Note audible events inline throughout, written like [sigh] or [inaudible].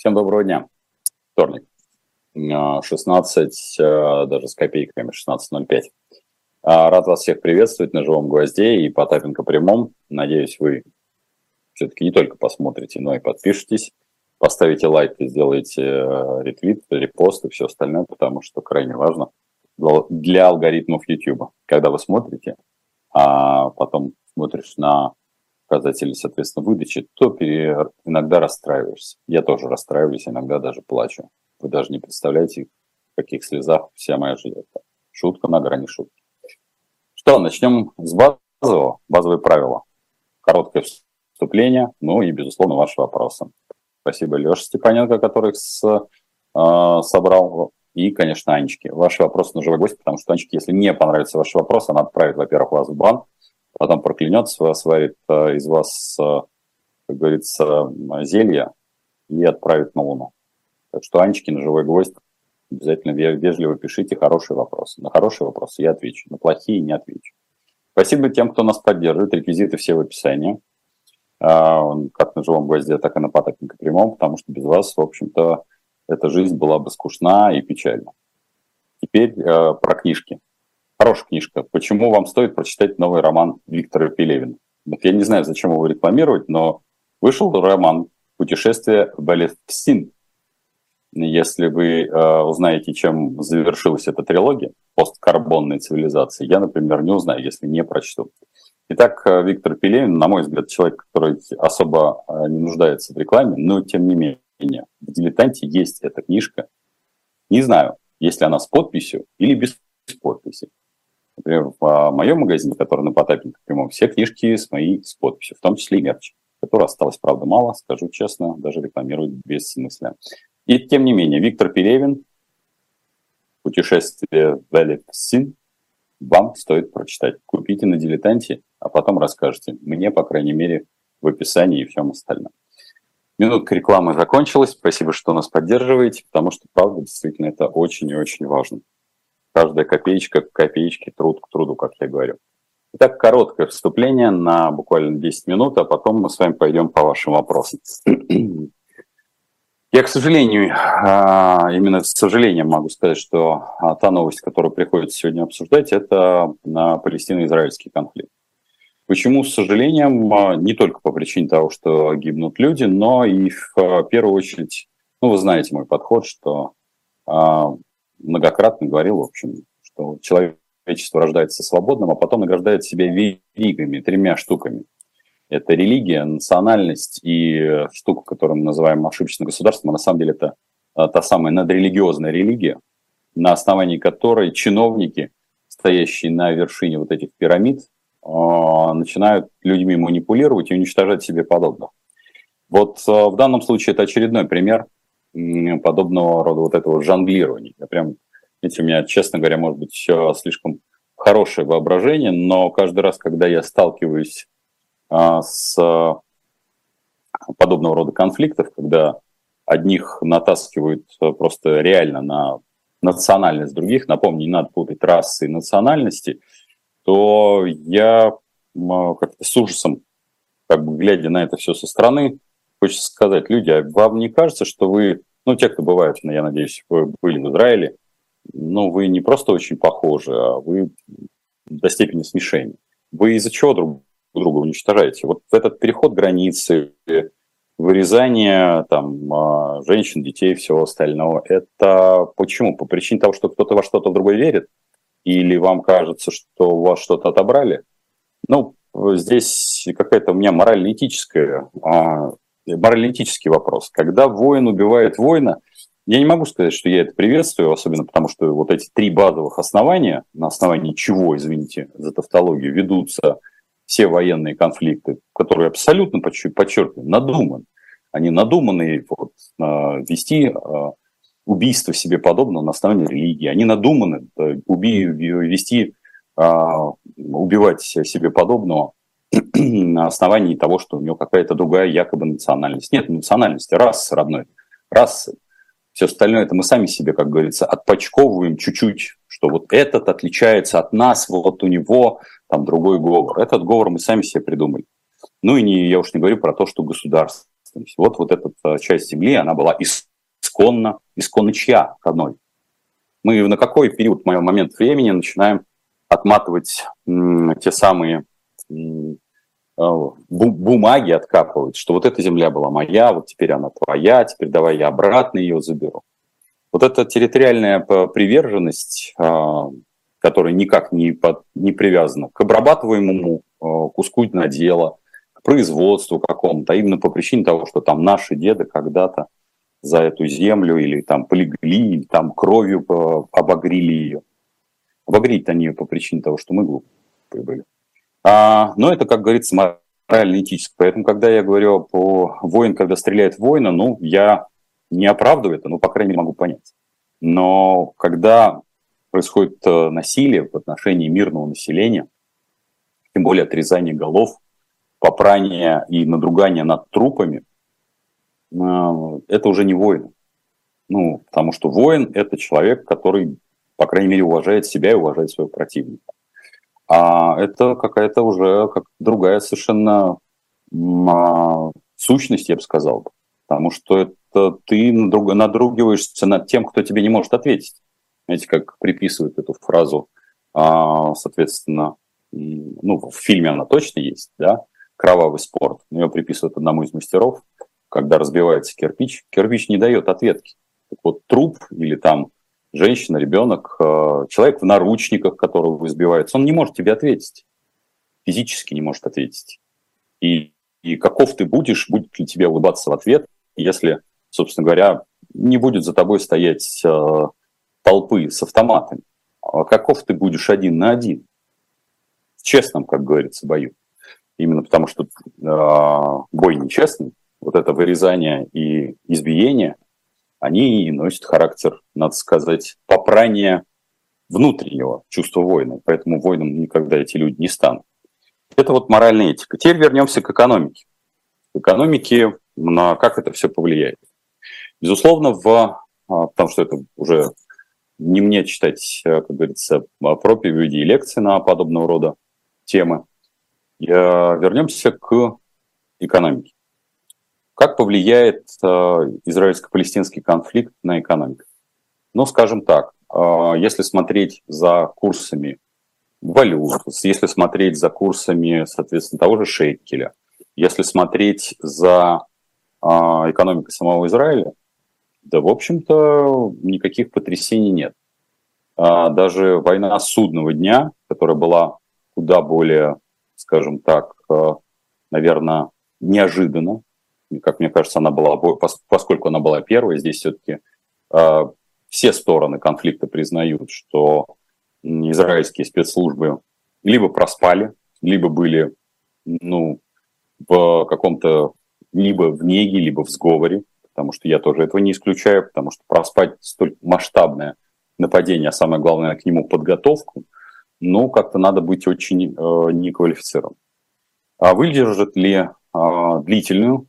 Всем доброго дня. Вторник. 16, а, а, даже с копейками, 16.05. А, рад вас всех приветствовать на живом гвозде и Потапенко прямом. Надеюсь, вы все-таки не только посмотрите, но и подпишитесь, поставите лайк и сделаете ретвит, репост и все остальное, потому что крайне важно для алгоритмов YouTube. Когда вы смотрите, а потом смотришь на показатели, соответственно, выдачи, то иногда расстраиваешься. Я тоже расстраиваюсь, иногда даже плачу. Вы даже не представляете, в каких слезах вся моя жизнь. Шутка на грани шутки. Что, начнем с базового, базовые правила. Короткое вступление, ну и, безусловно, ваши вопросы. Спасибо Леше Степаненко, который с, э, собрал, и, конечно, Анечки. Ваши вопросы на живой гость, потому что Анечке, если не понравится ваш вопрос, она отправит, во-первых, вас в бан, потом проклянется, сварит э, из вас, э, как говорится, зелье и отправит на Луну. Так что, Анечки, на живой гвоздь, обязательно вежливо пишите хорошие вопросы. На хорошие вопросы я отвечу, на плохие не отвечу. Спасибо тем, кто нас поддерживает. Реквизиты все в описании. А, как на живом гвозде, так и на потопнике прямом, потому что без вас, в общем-то, эта жизнь была бы скучна и печальна. Теперь э, про книжки. Хорошая книжка. Почему вам стоит прочитать новый роман Виктора Пелевина? Вот я не знаю, зачем его рекламировать, но вышел роман «Путешествие в Балевсин». Если вы э, узнаете, чем завершилась эта трилогия посткарбонной цивилизации, я, например, не узнаю, если не прочту. Итак, э, Виктор Пелевин, на мой взгляд, человек, который особо э, не нуждается в рекламе, но тем не менее, в «Дилетанте» есть эта книжка. Не знаю, если она с подписью или без подписи. Например, в а, моем магазине, который на Потапенко прямом, все книжки с моей с подписью, в том числе и мерч, которого осталось, правда, мало, скажу честно, даже рекламировать без смысла. И тем не менее, Виктор Перевин, «Путешествие в Элексин», вам стоит прочитать. Купите на «Дилетанте», а потом расскажете. Мне, по крайней мере, в описании и всем остальном. Минутка рекламы закончилась. Спасибо, что нас поддерживаете, потому что, правда, действительно, это очень и очень важно. Каждая копеечка к копеечке, труд к труду, как я говорю. Итак, короткое вступление на буквально 10 минут, а потом мы с вами пойдем по вашим вопросам. [clears throat] Я, к сожалению, а, именно с сожалением могу сказать, что а, та новость, которую приходится сегодня обсуждать, это на палестино-израильский конфликт. Почему с сожалением? А, не только по причине того, что гибнут люди, но и в первую очередь, ну, вы знаете мой подход, что многократно говорил, в общем, что человечество рождается свободным, а потом награждает себя веригами, тремя штуками. Это религия, национальность и штука, которую мы называем ошибочным государством, а на самом деле это а, та самая надрелигиозная религия, на основании которой чиновники, стоящие на вершине вот этих пирамид, а, начинают людьми манипулировать и уничтожать себе подобных. Вот в данном случае это очередной пример подобного рода вот этого жонглирования. Я прям, видите, у меня, честно говоря, может быть, все слишком хорошее воображение, но каждый раз, когда я сталкиваюсь а, с подобного рода конфликтов, когда одних натаскивают просто реально на национальность других, напомню, не надо путать расы и национальности, то я как-то с ужасом, как бы глядя на это все со стороны, хочется сказать, люди, а вам не кажется, что вы, ну, те, кто бывает, я надеюсь, вы были в Израиле, ну, вы не просто очень похожи, а вы до степени смешения. Вы из-за чего друг друга уничтожаете? Вот этот переход границы, вырезание там, а, женщин, детей, всего остального, это почему? По причине того, что кто-то во что-то другое верит? Или вам кажется, что у вас что-то отобрали? Ну, здесь какая-то у меня морально-этическая а, моралитический вопрос. Когда воин убивает воина, я не могу сказать, что я это приветствую, особенно потому, что вот эти три базовых основания, на основании чего, извините за тавтологию, ведутся все военные конфликты, которые абсолютно, подчеркиваю, надуманы. Они надуманы вот, вести а, убийство себе подобного на основании религии. Они надуманы э, уби, вести, убивать себе подобного [clears throat] на основании того, что у него какая-то другая якобы национальность. Нет национальности, расы родной, расы. Все остальное это мы сами себе, как говорится, отпочковываем чуть-чуть, что вот этот отличается от нас, вот у него там другой говор. Этот говор мы сами себе придумали. Ну и не, я уж не говорю про то, что государство. Вот, вот эта часть земли, она была исконно, исконно чья одной. Мы на какой период, в момент времени начинаем отматывать те самые бумаги откапывать, что вот эта земля была моя, вот теперь она твоя, теперь давай я обратно ее заберу. Вот эта территориальная приверженность, а, которая никак не, под, не привязана к обрабатываемому а, куску надела, к производству какому-то, а именно по причине того, что там наши деды когда-то за эту землю или там полегли, или там кровью обогрели ее. Обогреть они ее по причине того, что мы глупые были. А, но это, как говорится, морально-этическое. Поэтому, когда я говорю по воин, когда стреляет воина, ну, я не оправдываю это, но, по крайней мере, могу понять. Но когда происходит э, насилие в отношении мирного населения, тем более отрезание голов, попрание и надругание над трупами, э, это уже не воин. Ну, потому что воин – это человек, который, по крайней мере, уважает себя и уважает своего противника. А это какая-то уже как другая совершенно а, сущность, я бы сказал. Потому что это ты надругиваешься над тем, кто тебе не может ответить. Знаете, как приписывают эту фразу, а, соответственно, ну, в фильме она точно есть, да, «Кровавый спорт». Ее приписывают одному из мастеров, когда разбивается кирпич. Кирпич не дает ответки. Так вот, труп или там женщина, ребенок, э, человек в наручниках, которого избивается, он не может тебе ответить. Физически не может ответить. И, и каков ты будешь, будет ли тебе улыбаться в ответ, если, собственно говоря, не будет за тобой стоять э, толпы с автоматами. А каков ты будешь один на один? В честном, как говорится, бою. Именно потому, что э, бой нечестный, вот это вырезание и избиение – они носят характер, надо сказать, попрания внутреннего чувства воина. Поэтому воином никогда эти люди не станут. Это вот моральная этика. Теперь вернемся к экономике. К экономике, на как это все повлияет. Безусловно, в, а, потому что это уже не мне читать, как говорится, проповеди и лекции на подобного рода темы. Я, вернемся к экономике. Как повлияет э, израильско-палестинский конфликт на экономику? Ну, скажем так, э, если смотреть за курсами валют, если смотреть за курсами, соответственно, того же шейкеля, если смотреть за э, экономикой самого Израиля, да, в общем-то, никаких потрясений нет. Э, даже война судного дня, которая была куда более, скажем так, э, наверное, неожиданно как мне кажется, она была, поскольку она была первой, здесь все-таки э, все стороны конфликта признают, что израильские спецслужбы либо проспали, либо были ну, в каком-то либо в неге, либо в сговоре, потому что я тоже этого не исключаю, потому что проспать столь масштабное нападение, а самое главное к нему подготовку, ну, как-то надо быть очень э, неквалифицированным. А выдержит ли э, длительную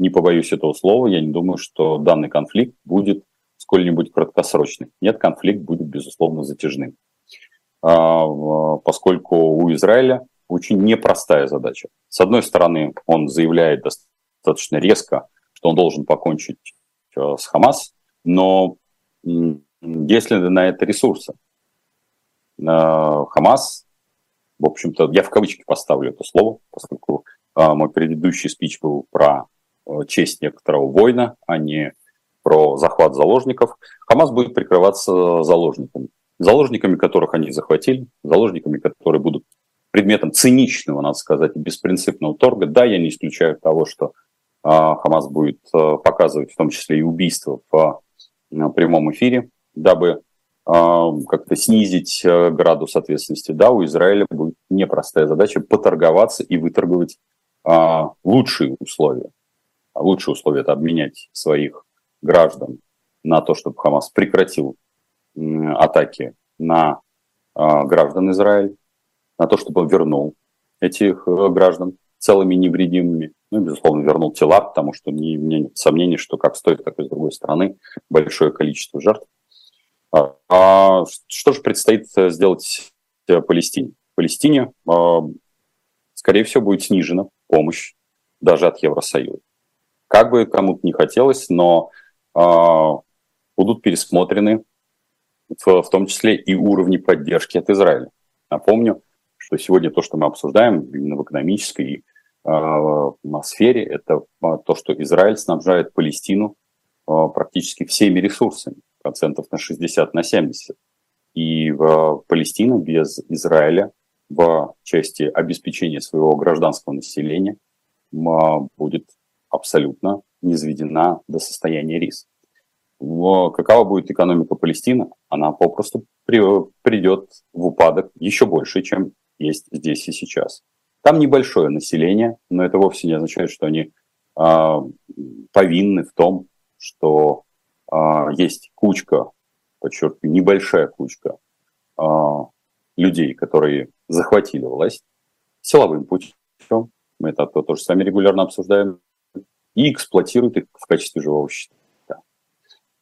не побоюсь этого слова, я не думаю, что данный конфликт будет сколь-нибудь краткосрочный. Нет, конфликт будет, безусловно, затяжным. А, поскольку у Израиля очень непростая задача. С одной стороны, он заявляет достаточно резко, что он должен покончить э, с Хамас, но есть ли на это ресурсы? Э, Хамас, в общем-то, я в кавычки поставлю это слово, поскольку а, мой предыдущий спич был про честь некоторого воина, а не про захват заложников, Хамас будет прикрываться заложниками. Заложниками, которых они захватили, заложниками, которые будут предметом циничного, надо сказать, беспринципного торга. Да, я не исключаю того, что а, Хамас будет а, показывать в том числе и убийства в прямом эфире, дабы а, как-то снизить а, градус ответственности. Да, у Израиля будет непростая задача поторговаться и выторговать а, лучшие условия лучшие условия – это обменять своих граждан на то, чтобы Хамас прекратил атаки на а, граждан Израиля, на то, чтобы он вернул этих э, граждан целыми невредимыми. Ну и, безусловно, вернул тела, потому что не, у сомнений, что как стоит, так и с другой стороны большое количество жертв. А, а что же предстоит э, сделать э, Палестине? Палестине, а, скорее всего, будет снижена помощь даже от Евросоюза. Как бы кому-то не хотелось, но э, будут пересмотрены в, в том числе и уровни поддержки от Израиля. Напомню, что сегодня то, что мы обсуждаем именно в экономической э, сфере, это то, что Израиль снабжает Палестину э, практически всеми ресурсами, процентов на 60, на 70. И в Палестина без Израиля в части обеспечения своего гражданского населения будет абсолютно низведена до состояния риска. Какова будет экономика Палестины? Она попросту придет в упадок еще больше, чем есть здесь и сейчас. Там небольшое население, но это вовсе не означает, что они э, повинны в том, что э, есть кучка, подчеркиваю, небольшая кучка э, людей, которые захватили власть силовым путем, мы это тоже сами регулярно обсуждаем, и эксплуатируют их в качестве живого щита.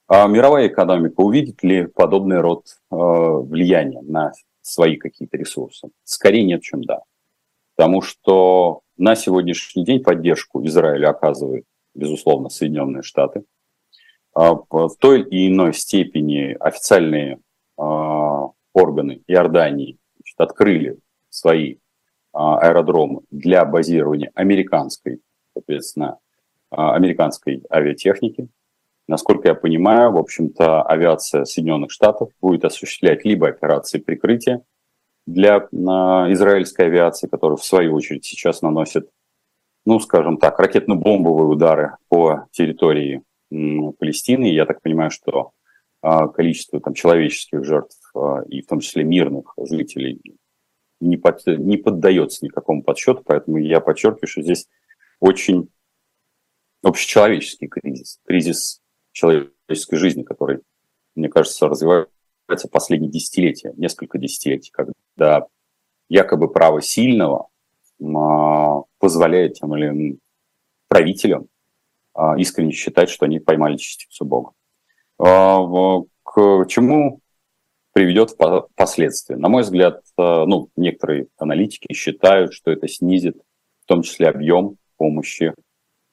А мировая экономика увидит ли подобный род э, влияния на свои какие-то ресурсы? Скорее нет, чем да. Потому что на сегодняшний день поддержку Израиля оказывают, безусловно, Соединенные Штаты. А в той или иной степени официальные а, органы Иордании значит, открыли свои а, аэродромы для базирования американской, соответственно, американской авиатехники. Насколько я понимаю, в общем-то, авиация Соединенных Штатов будет осуществлять либо операции прикрытия для израильской авиации, которая в свою очередь сейчас наносит, ну, скажем так, ракетно-бомбовые удары по территории Палестины. Я так понимаю, что а, количество там, человеческих жертв а, и в том числе мирных жителей не, под, не поддается никакому подсчету, поэтому я подчеркиваю, что здесь очень общечеловеческий кризис, кризис человеческой жизни, который, мне кажется, развивается последние десятилетия, несколько десятилетий, когда якобы право сильного а, позволяет тем или иным правителям а, искренне считать, что они поймали частицу Бога. А, к чему приведет впоследствии? На мой взгляд, ну, некоторые аналитики считают, что это снизит в том числе объем помощи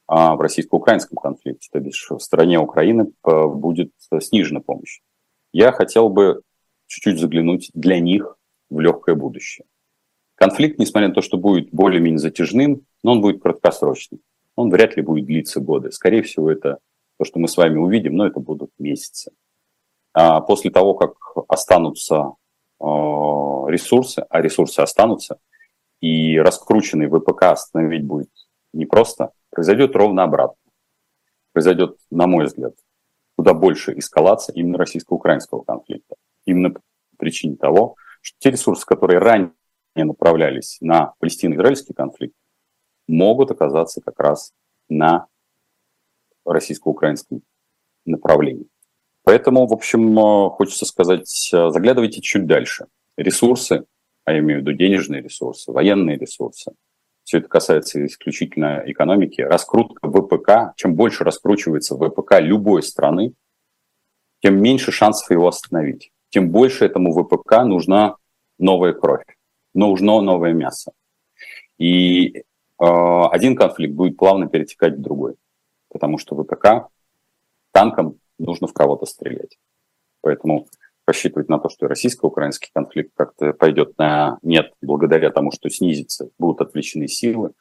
в российско-украинском конфликте, то бишь в стране Украины э, будет снижена помощь. Я хотел бы чуть-чуть заглянуть для них в легкое будущее. Конфликт, несмотря на то, что будет более-менее затяжным, но он будет краткосрочным. Он вряд ли будет длиться годы. Скорее всего, это то, что мы с вами увидим, но это будут месяцы. А после того, как останутся э, ресурсы, а ресурсы останутся, и раскрученный ВПК остановить будет непросто, произойдет ровно обратно. Произойдет, на мой взгляд, куда больше эскалация именно российско-украинского конфликта. Именно по причине того, что те ресурсы, которые ранее направлялись на палестино-израильский конфликт, могут оказаться как раз на российско-украинском направлении. Поэтому, в общем, э, хочется сказать, э, заглядывайте чуть дальше. Ресурсы, а я имею в виду денежные ресурсы, военные ресурсы, все это касается исключительно экономики, раскрутка ВПК, чем больше раскручивается ВПК любой страны, тем меньше шансов его остановить. Тем больше этому ВПК нужна новая кровь, нужно новое мясо. И э, один конфликт будет плавно перетекать в другой, потому что ВПК танком нужно в кого-то стрелять. Поэтому рассчитывать на то, что российско-украинский конфликт как-то пойдет на нет, благодаря тому, что снизится, будут отвлечены силы.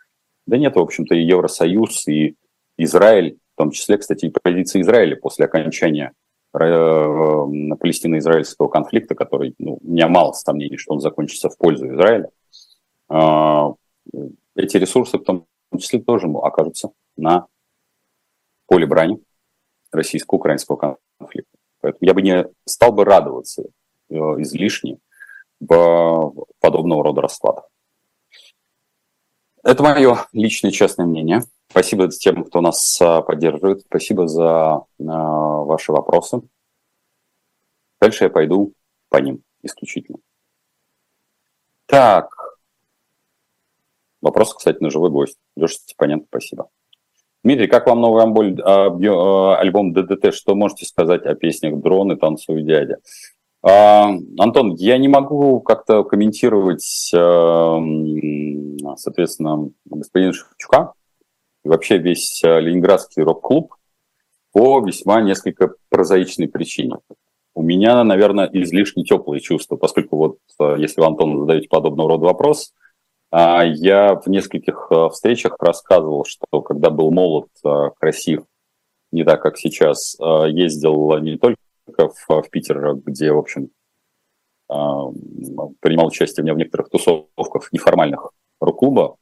Да нет, в общем-то, и Евросоюз, и Израиль, в том числе, кстати, и позиция Израиля после окончания э, палестино-израильского конфликта, который, ну, у меня мало сомнений, что он закончится в пользу Израиля, а, эти ресурсы в том числе тоже окажутся на поле брани российско-украинского конфликта. Поэтому я бы не стал бы радоваться э, излишне в подобного рода раскладах. Это мое личное честное мнение. Спасибо тем, кто нас а, поддерживает. Спасибо за а, ваши вопросы. Дальше я пойду по ним исключительно. Так. Вопрос, кстати, на живой гость. Леша Степаненко, спасибо. Дмитрий, как вам новый амболь, а, а, альбом ДДТ? Что можете сказать о песнях «Дроны», «Танцуй, дядя»? А, Антон, я не могу как-то комментировать, соответственно, господина Шевчука. и вообще весь ленинградский рок-клуб по весьма несколько прозаичной причине. У меня, наверное, излишне теплые чувства, поскольку вот если вы, Антон, задаете подобного рода вопрос, я в нескольких встречах рассказывал, что когда был молод, красив, не так, как сейчас, ездил не только в, Питер, где, в общем, принимал участие в некоторых тусовках неформальных рок-клуба,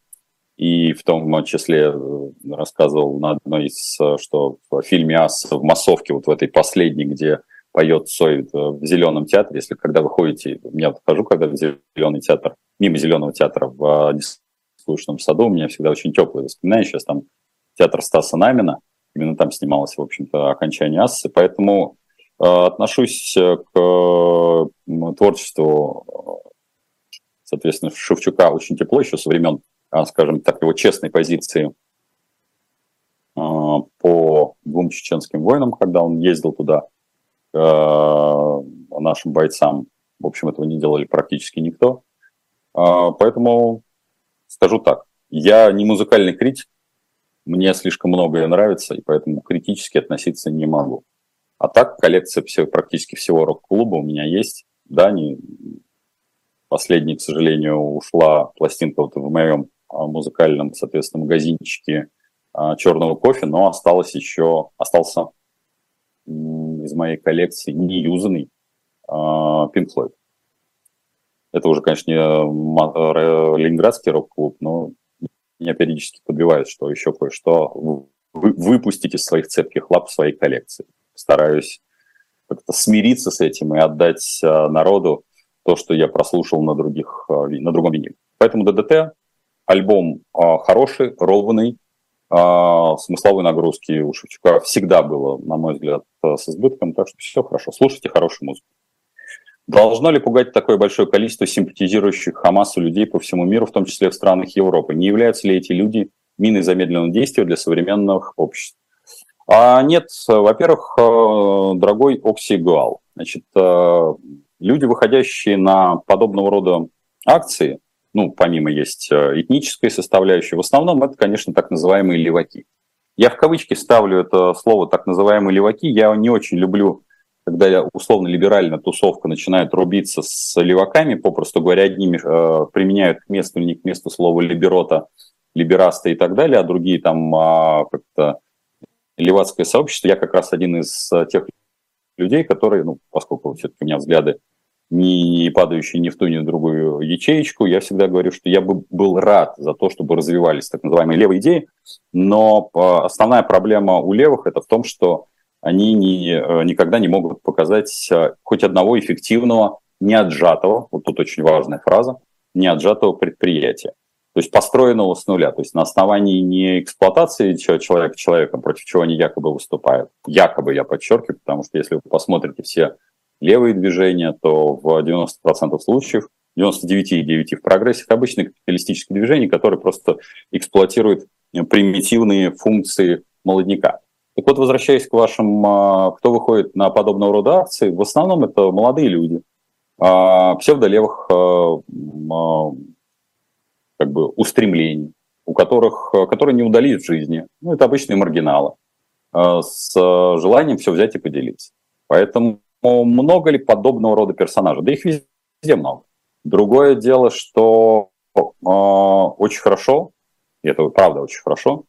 и в том числе э, рассказывал на одной из, что в фильме «Ас» в массовке, вот в этой последней, где поет Цой в Зеленом театре, если когда вы ходите, я вот хожу, когда в Зеленый театр, мимо Зеленого театра в Неслушном саду, у меня всегда очень теплые воспоминания, сейчас там театр Стаса Намина, именно там снималось, в общем-то, окончание Ассы, поэтому э, отношусь к творчеству, соответственно, Шевчука очень тепло еще со времен а, скажем так, его честной позиции а, по двум чеченским воинам, когда он ездил туда, а, нашим бойцам. В общем, этого не делали практически никто. Поэтому скажу так, я не музыкальный критик, мне слишком многое нравится, и поэтому критически относиться не могу. А так, коллекция все, практически всего рок-клуба у меня есть. Да, не, последний, к сожалению, ушла пластинка вот в моем музыкальном, соответственно, магазинчике а, черного кофе, но осталось еще, остался из моей коллекции неюзанный а, Pink Floyd. Это уже, конечно, не ленинградский рок-клуб, но меня периодически подбивают, что еще кое-что выпустить из своих цепких лап в своей коллекции. Стараюсь как-то смириться с этим и отдать а, народу то, что я прослушал на, других, на другом виниле. Поэтому ДДТ альбом хороший, ровный, смысловой нагрузки у Шевчука всегда было, на мой взгляд, с избытком, так что все хорошо. Слушайте хорошую музыку. Должно ли пугать такое большое количество симпатизирующих Хамасу людей по всему миру, в том числе в странах Европы? Не являются ли эти люди миной замедленного действия для современных обществ? А нет, во-первых, э, дорогой Оксигуал, значит, э, люди, выходящие на подобного рода акции, ну, помимо есть э, этнической составляющей, в основном это, конечно, так называемые леваки. Я в кавычки ставлю это слово так называемые леваки. Я не очень люблю, когда условно-либерально тусовка начинает рубиться с леваками, попросту говоря, одни э, применяют к месту или не к месту слово либерота, либераста и так далее, а другие там э, как-то левацкое сообщество. Я как раз один из э, тех людей, которые, ну, поскольку все-таки у меня взгляды не падающие ни в ту, ни в другую ячеечку. Я всегда говорю, что я бы был рад за то, чтобы развивались так называемые левые идеи, но а, основная проблема у левых это в том, что они не, э, никогда не могут показать э, хоть одного эффективного, не отжатого, вот тут очень важная фраза, не отжатого предприятия. То есть построенного с нуля, то есть на основании не эксплуатации человека человеком, против чего они якобы выступают. Якобы, я подчеркиваю, потому что если вы посмотрите все левые движения, то в 90% случаев, 99,9% в прогрессе, это обычные капиталистические движения, которые просто эксплуатируют примитивные функции молодняка. Так вот, возвращаясь к вашим, а, кто выходит на подобного рода акции, в основном это молодые люди, а, псевдолевых а, как бы устремлений, у которых, которые не удались в жизни. Ну, это обычные маргиналы с желанием все взять и поделиться. Поэтому много ли подобного рода персонажей? Да их везде много. Другое дело, что очень хорошо, и это правда очень хорошо,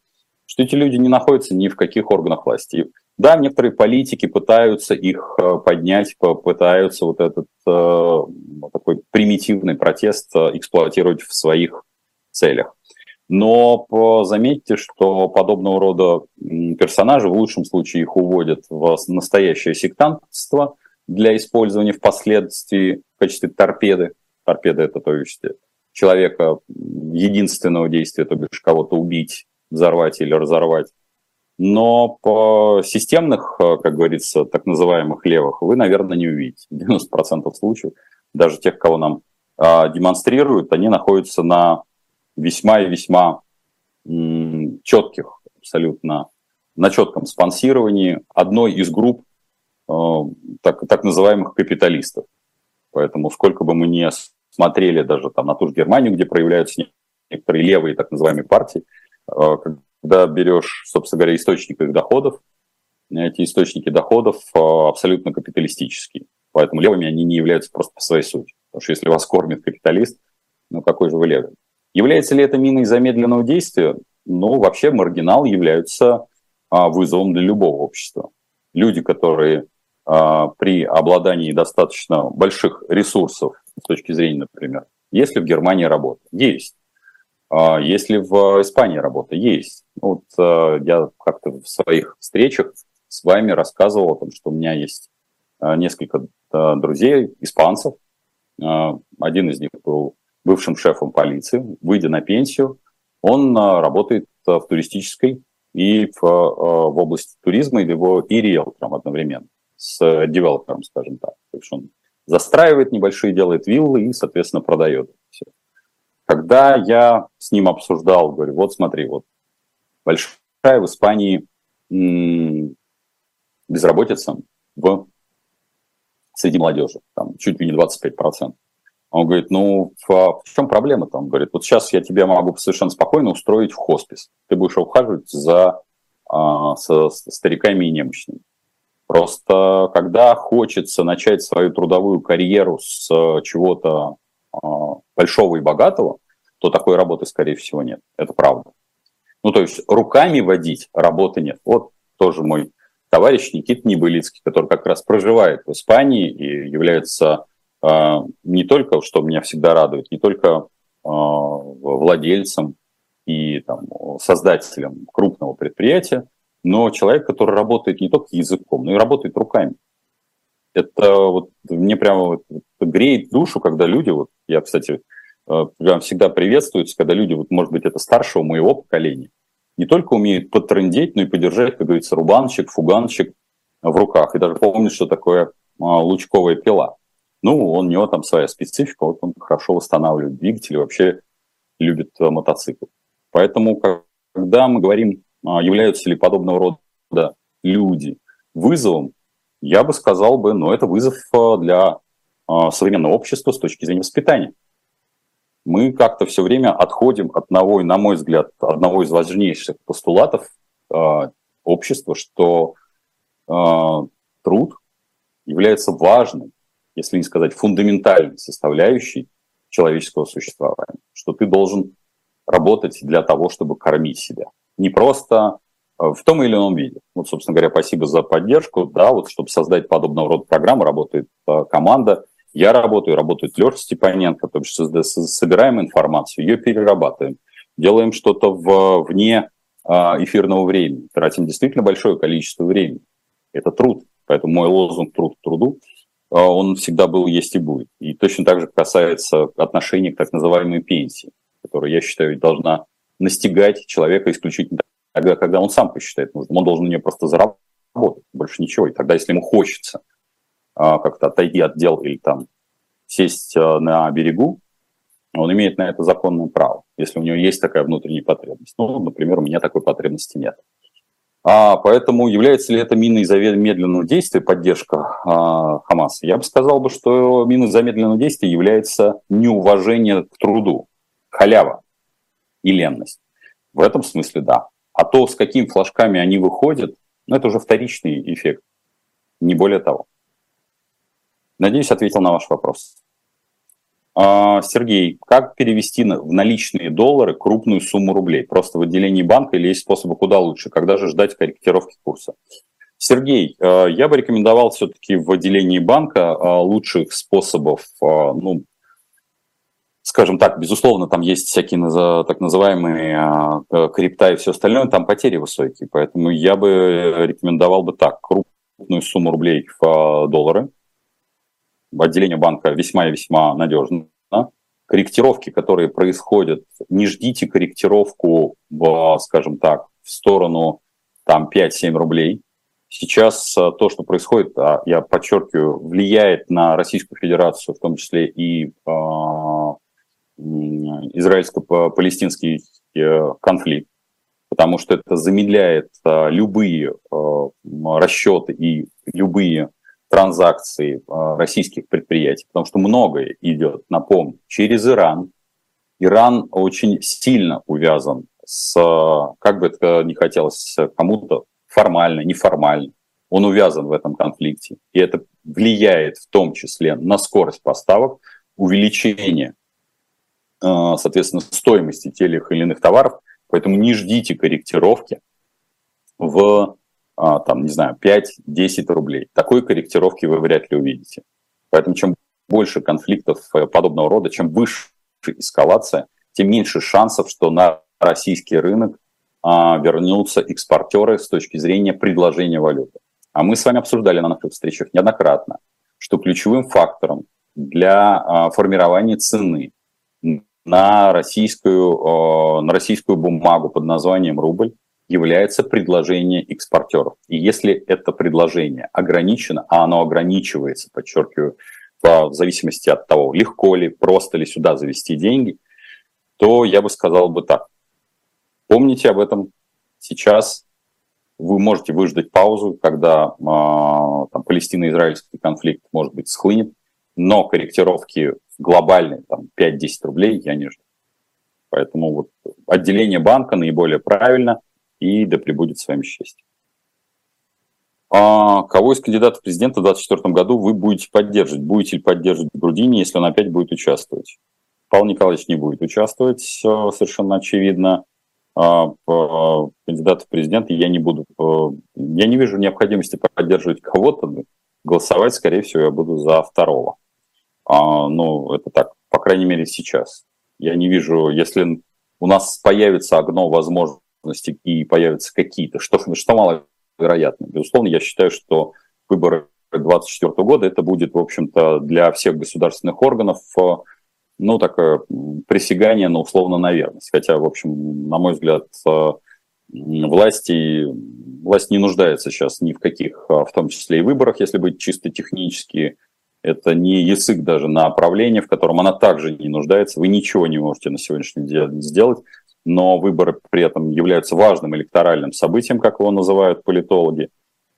что эти люди не находятся ни в каких органах власти. Да, некоторые политики пытаются их э, поднять, пытаются вот этот э, такой примитивный протест э, эксплуатировать в своих целях. Но заметьте, что подобного рода персонажи в лучшем случае их уводят в настоящее сектантство, для использования впоследствии в качестве торпеды. Торпеда – это то есть человека единственного действия, то бишь кого-то убить, взорвать или разорвать. Но по системных, как говорится, так называемых левых вы, наверное, не увидите. 90% случаев, даже тех, кого нам а, демонстрируют, они находятся на весьма и весьма м, четких, абсолютно на четком спонсировании одной из групп Э, так, так называемых капиталистов. Поэтому сколько бы мы ни смотрели даже там на ту же Германию, где проявляются некоторые левые так называемые партии, э, когда берешь, собственно говоря, источник их доходов, эти источники доходов абсолютно капиталистические. Поэтому левыми они не являются просто по своей сути. Потому что если вас кормит капиталист, ну какой же вы левый? Является ли это миной замедленного действия? Ну, вообще маргинал являются а, вызовом для любого общества. Люди, которые а, при обладании достаточно больших ресурсов с точки зрения, например, есть ли в Германии работа? Есть. А, есть ли в Испании работа? Есть. Ну, вот а, я как-то в своих встречах с вами рассказывал о том, что у меня есть а, несколько а, друзей, испанцев. Один из них был бывшим шефом полиции, выйдя на пенсию, он работает в туристической и в, в области туризма, и, его, и риэлтором одновременно, с девелопером, скажем так. То есть он застраивает небольшие, делает виллы и, соответственно, продает все. Когда я с ним обсуждал, говорю, вот смотри, вот большая в Испании безработица в среди молодежи, там чуть ли не 25%. Он говорит, ну, в, в чем проблема-то? Он говорит, вот сейчас я тебя могу совершенно спокойно устроить в хоспис. Ты будешь ухаживать за а, со, со стариками и немощными. Просто когда хочется начать свою трудовую карьеру с чего-то а, большого и богатого, то такой работы, скорее всего, нет. Это правда. Ну, то есть руками водить работы нет. Вот тоже мой товарищ Никита Небылицкий, который как раз проживает в Испании и является э, не только, что меня всегда радует, не только э, владельцем и там, создателем крупного предприятия, но человек, который работает не только языком, но и работает руками. Это вот мне прямо вот, греет душу, когда люди, вот я, кстати, э, прям всегда приветствуется, когда люди, вот, может быть, это старшего моего поколения, не только умеют потрындеть, но и подержать, как говорится, рубанчик, фуганчик в руках. И даже помнит, что такое а, лучковая пила. Ну, у него там своя специфика, вот он хорошо восстанавливает двигатель, вообще любит а, мотоцикл. Поэтому, когда мы говорим, а, являются ли подобного рода люди вызовом, я бы сказал бы, ну, это вызов для современного общества с точки зрения воспитания мы как-то все время отходим от одного, на мой взгляд, одного из важнейших постулатов э, общества, что э, труд является важным, если не сказать фундаментальной составляющей человеческого существования, что ты должен работать для того, чтобы кормить себя. Не просто в том или ином виде. Вот, собственно говоря, спасибо за поддержку. Да, вот чтобы создать подобного рода программу, работает команда я работаю, работает Леша Степаненко, то есть собираем информацию, ее перерабатываем, делаем что-то в, вне а, эфирного времени, тратим действительно большое количество времени. Это труд, поэтому мой лозунг «труд к труду» он всегда был, есть и будет. И точно так же касается отношений к так называемой пенсии, которая, я считаю, должна настигать человека исключительно тогда, когда он сам посчитает нужным. Он должен на нее просто заработать, больше ничего. И тогда, если ему хочется – а, как-то отойти от дел или там сесть а, на берегу, он имеет на это законное право, если у него есть такая внутренняя потребность. Ну, например, у меня такой потребности нет. А, поэтому является ли это миной замедленного действия поддержка а, Хамаса? Я бы сказал, бы, что миной замедленного действия является неуважение к труду, халява и ленность. В этом смысле да. А то, с какими флажками они выходят, ну, это уже вторичный эффект, не более того. Надеюсь, ответил на ваш вопрос. А, Сергей, как перевести в наличные доллары крупную сумму рублей? Просто в отделении банка или есть способы куда лучше? Когда же ждать корректировки курса? Сергей, а, я бы рекомендовал все-таки в отделении банка а, лучших способов, ну, скажем так, безусловно, там есть всякие так называемые крипта и все остальное, там потери высокие, поэтому я бы рекомендовал бы так, крупную сумму рублей в доллары – отделение банка весьма и весьма надежно. Корректировки, которые происходят, не ждите корректировку, в, скажем так, в сторону там 5-7 рублей. Сейчас то, что происходит, а, я подчеркиваю, влияет на Российскую Федерацию, в том числе и израильско-палестинский э, конфликт, потому что это замедляет э, любые э, расчеты и любые транзакций а, российских предприятий, потому что многое идет, напомню, через Иран. Иран очень сильно увязан с, как бы это ни хотелось кому-то, формально, неформально, он увязан в этом конфликте. И это влияет в том числе на скорость поставок, увеличение, соответственно, стоимости тех или иных товаров. Поэтому не ждите корректировки в, э, там, не знаю, 5-10 рублей. Такой корректировки вы вряд ли увидите. Поэтому чем больше конфликтов э, подобного рода, чем выше эскалация, тем меньше шансов, что на российский рынок а, вернутся экспортеры с точки зрения предложения валюты. А мы с вами обсуждали на наших встречах неоднократно, что ключевым фактором для а, формирования цены на российскую, а, на российскую бумагу под названием рубль является предложение экспортеров. И если это предложение ограничено, а оно ограничивается, подчеркиваю, в зависимости от того, легко ли, просто ли сюда завести деньги, то я бы сказал бы так. Помните об этом сейчас. Вы можете выждать паузу, когда э, палестино-израильский конфликт, может быть, схлынет, но корректировки глобальные, там, 5-10 рублей я не жду. Поэтому вот отделение банка наиболее правильно, и да пребудет с вами счастье. А кого из кандидатов в президента в 2024 году вы будете поддерживать? Будете ли поддерживать Грудини, если он опять будет участвовать? Павел Николаевич не будет участвовать, совершенно очевидно. А, кандидата в президенты я не буду, я не вижу необходимости поддерживать кого-то, голосовать, скорее всего, я буду за второго. А, ну, это так, по крайней мере, сейчас. Я не вижу, если у нас появится окно возможностей и появятся какие-то, что, что маловероятно. Безусловно, я считаю, что выборы 2024 года это будет, в общем-то, для всех государственных органов ну, такое присягание на условно на верность. Хотя, в общем, на мой взгляд, э, власти, власть не нуждается сейчас ни в каких, а, в том числе и выборах, если быть чисто технически. Это не язык даже на направление, в котором она также не нуждается. Вы ничего не можете на сегодняшний день сделать, но выборы при этом являются важным электоральным событием, как его называют политологи.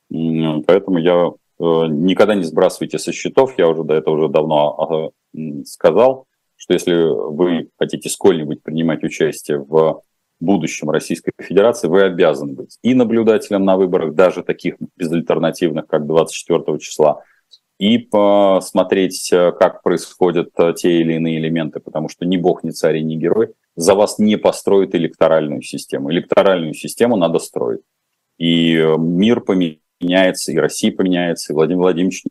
Поэтому я э, никогда не сбрасывайте со счетов, я уже до этого уже давно а, сказал, что если вы хотите сколь-нибудь принимать участие в будущем Российской Федерации, вы обязаны быть и наблюдателем на выборах, даже таких безальтернативных, как 24 числа, и посмотреть, как происходят те или иные элементы, потому что ни бог, ни царь, ни герой за вас не построит электоральную систему. Электоральную систему надо строить. И мир поменяется, и Россия поменяется, и Владимир Владимирович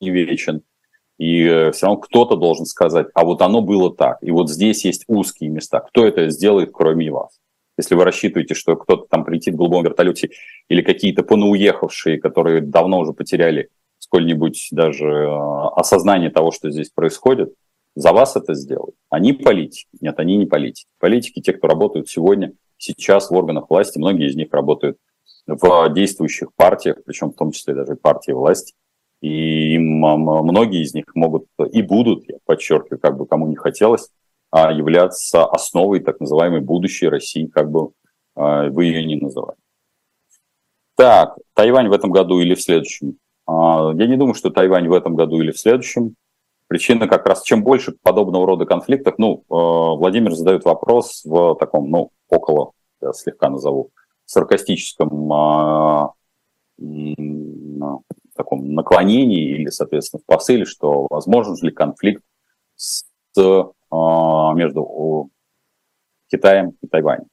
не вечен. И э, все равно кто-то должен сказать, а вот оно было так, и вот здесь есть узкие места. Кто это сделает, кроме вас? Если вы рассчитываете, что кто-то там прилетит в голубом вертолете или какие-то понауехавшие, которые давно уже потеряли сколь-нибудь даже э, осознание того, что здесь происходит, за вас это сделают. Они политики. Нет, они не политики. Политики, те, кто работают сегодня, сейчас в органах власти, многие из них работают в действующих партиях, причем в том числе даже партии власти. И многие из них могут и будут, я подчеркиваю, как бы кому не хотелось, а, являться основой так называемой будущей России, как бы а, вы ее не называли. Так, Тайвань в этом году или в следующем? А, я не думаю, что Тайвань в этом году или в следующем. Причина как раз, чем больше подобного рода конфликтов, ну, Владимир задает вопрос в таком, ну, около, я слегка назову, саркастическом таком наклонении или, соответственно, в посыле, что возможен ли конфликт с, а, между Китаем и Тайванем.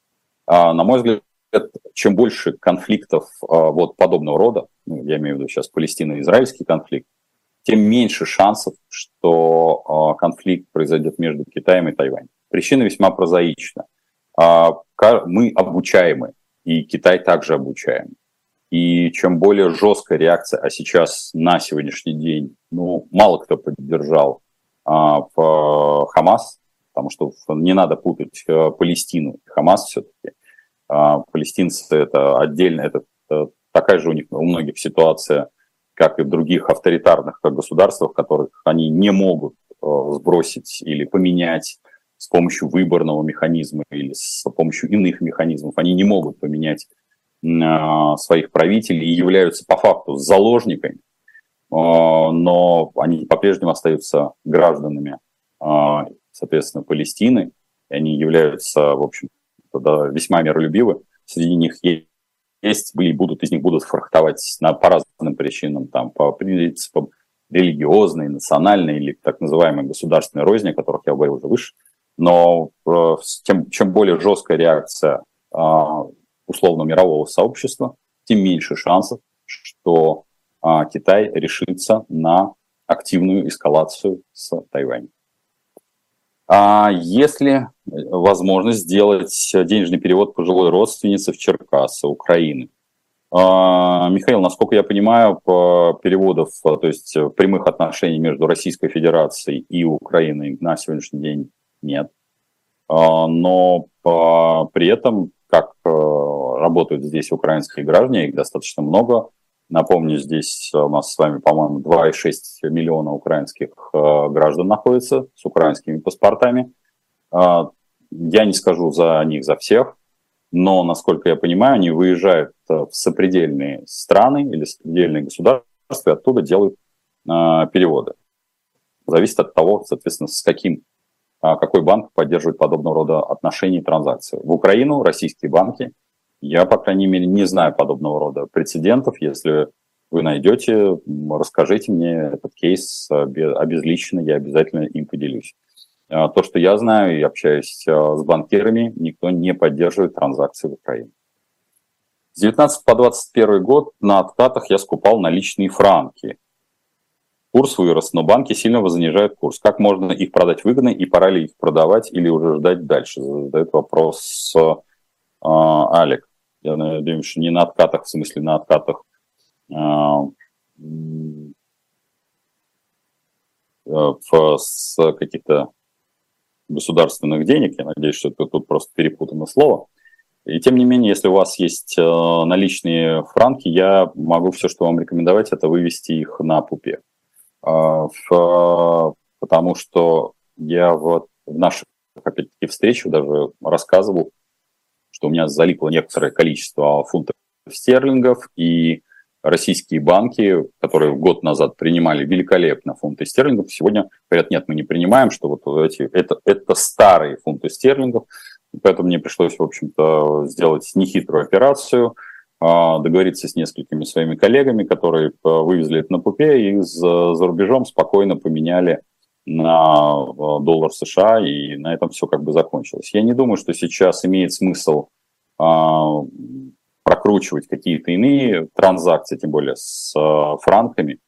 А, на мой взгляд, чем больше конфликтов а, вот подобного рода, ну, я имею в виду сейчас Палестино-израильский конфликт, тем меньше шансов, что конфликт произойдет между Китаем и Тайванем. Причина весьма прозаична. Мы обучаемы, и Китай также обучаем. И чем более жесткая реакция, а сейчас на сегодняшний день, ну, мало кто поддержал а, в Хамас, потому что не надо путать а, Палестину и Хамас все-таки. А, палестинцы это отдельно, это, это такая же у них у многих ситуация, как и в других авторитарных государствах, которых они не могут а, сбросить или поменять с помощью выборного механизма или с помощью иных механизмов. Они не могут поменять Э, своих правителей и являются по факту заложниками, э, но они по-прежнему остаются гражданами, э, соответственно, Палестины, и они являются, в общем да, весьма миролюбивы. Среди них есть, были и будут, из них будут фрахтовать на, по разным причинам, там, по принципам религиозной, национальной или так называемой государственной розни, о которых я говорил уже выше. Но э, тем, чем более жесткая реакция э, условно мирового сообщества, тем меньше шансов, что э, Китай решится на активную эскалацию с Тайванем. А если возможность сделать денежный перевод пожилой родственницы в Черкассы, Украины? А, Михаил, насколько я понимаю, по переводов, то есть прямых отношений между Российской Федерацией и Украиной на сегодняшний день нет. А, но при этом, как э, работают здесь украинские граждане, их достаточно много, Напомню, здесь у нас с вами, по-моему, 2,6 миллиона украинских э, граждан находится с украинскими паспортами. А, я не скажу за них, за всех, но, насколько я понимаю, они выезжают э, в сопредельные страны или сопредельные государства и оттуда делают э, переводы. Зависит от того, соответственно, с каким, а, какой банк поддерживает подобного рода отношения и транзакции. В Украину российские банки – я, по крайней мере, не знаю подобного рода прецедентов. Если вы найдете, расскажите мне этот кейс обезличенно, я обязательно им поделюсь. А, то, что я знаю и общаюсь а, с банкирами, никто не поддерживает транзакции в Украине. С 19 по 21 год на откатах я скупал наличные франки. Курс вырос, но банки сильно занижают курс. Как можно их продать выгодно и пора ли их продавать или уже ждать дальше? Задает вопрос э, Алик я надеюсь, что не на откатах, в смысле на откатах а, в, с каких-то государственных денег. Я надеюсь, что это тут просто перепутано слово. И тем не менее, если у вас есть а, наличные франки, я могу все, что вам рекомендовать, это вывести их на пупе. А, потому что я вот в наших, опять-таки, встречах даже рассказывал, что у меня залипло некоторое количество фунтов стерлингов, и российские банки, которые год назад принимали великолепно фунты стерлингов, сегодня говорят, нет, мы не принимаем, что вот эти, это, это старые фунты стерлингов, поэтому мне пришлось, в общем-то, сделать нехитрую операцию, а, договориться с несколькими своими коллегами, которые вывезли это на пупе и за, за рубежом спокойно поменяли на э, доллар США, и на этом все как бы закончилось. Я не думаю, что сейчас имеет смысл а, прокручивать какие-то иные транзакции, тем более с а, франками,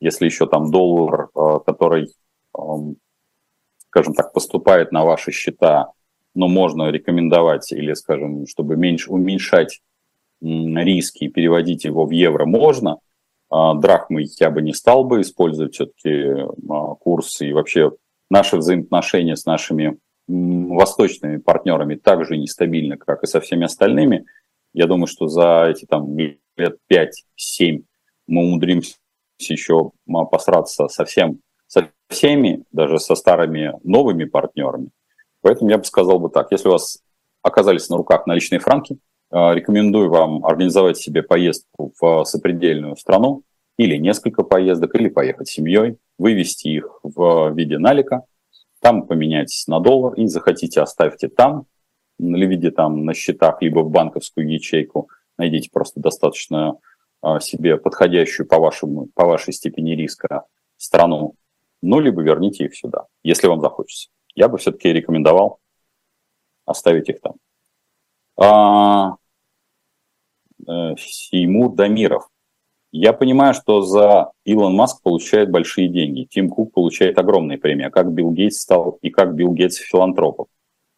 если еще там доллар, а, который, а, скажем так, поступает на ваши счета, но можно рекомендовать или, скажем, чтобы меньше, уменьшать риски переводить его в евро можно, а, драхмы я бы не стал бы использовать все-таки а, курсы и вообще наши взаимоотношения с нашими восточными партнерами также нестабильны, как и со всеми остальными. Я думаю, что за эти там лет 5-7 мы умудримся еще посраться совсем со всеми, даже со старыми новыми партнерами. Поэтому я бы сказал бы так, если у вас оказались на руках наличные франки, Э, рекомендую вам организовать себе поездку в сопредельную страну или несколько поездок, или поехать с семьей, вывести их в виде налика, там поменяйтесь на доллар и захотите оставьте там, в виде там на счетах, либо в банковскую ячейку, найдите просто достаточно э, себе подходящую по, вашему, по вашей степени риска страну, ну, либо верните их сюда, если вам захочется. Я бы все-таки рекомендовал оставить их там. А, э, Сеймур Дамиров. Я понимаю, что за Илон Маск получает большие деньги. Тим Кук получает огромные премии. А как Билл Гейтс стал и как Билл Гейтс филантропов?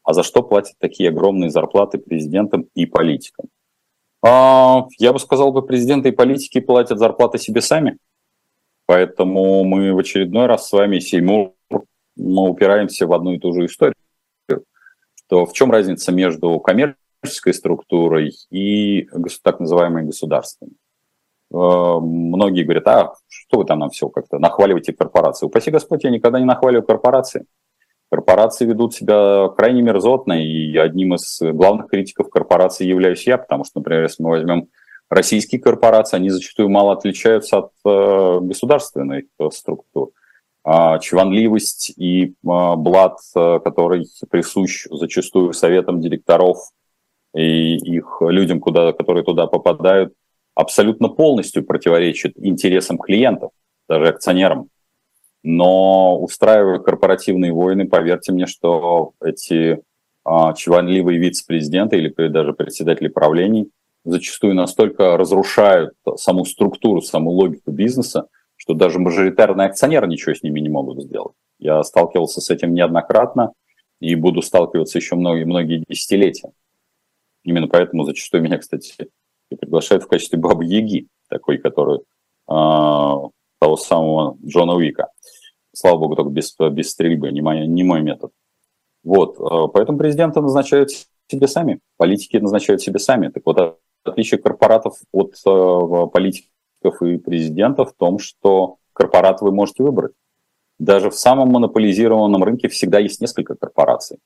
А за что платят такие огромные зарплаты президентам и политикам? А, я бы сказал, бы президенты и политики платят зарплаты себе сами. Поэтому мы в очередной раз с вами, Сеймур, мы упираемся в одну и ту же историю. То в чем разница между коммерческой структурой и так называемой государственной. Э, многие говорят, а что вы там нам все как-то нахваливаете корпорации? Упаси Господь, я никогда не нахваливаю корпорации. Корпорации ведут себя крайне мерзотно, и одним из главных критиков корпораций являюсь я, потому что, например, если мы возьмем российские корпорации, они зачастую мало отличаются от э, государственных э, структур. А, чванливость и блат, который присущ зачастую советам директоров и их людям, куда, которые туда попадают, абсолютно полностью противоречит интересам клиентов, даже акционерам. Но устраивая корпоративные войны, поверьте мне, что эти а, чванливые вице-президенты или даже председатели правлений зачастую настолько разрушают саму структуру, саму логику бизнеса, что даже мажоритарные акционеры ничего с ними не могут сделать. Я сталкивался с этим неоднократно и буду сталкиваться еще многие-многие десятилетия. Именно поэтому зачастую меня, кстати, и приглашают в качестве бабы Яги, такой, который э, того самого Джона Уика. Слава богу, только без, без стрельбы, не мой, не мой метод. Вот, э, поэтому президенты назначают себе сами, политики назначают себе сами. Так вот, отличие корпоратов от э, политиков и президентов в том, что корпорат вы можете выбрать. Даже в самом монополизированном рынке всегда есть несколько корпораций.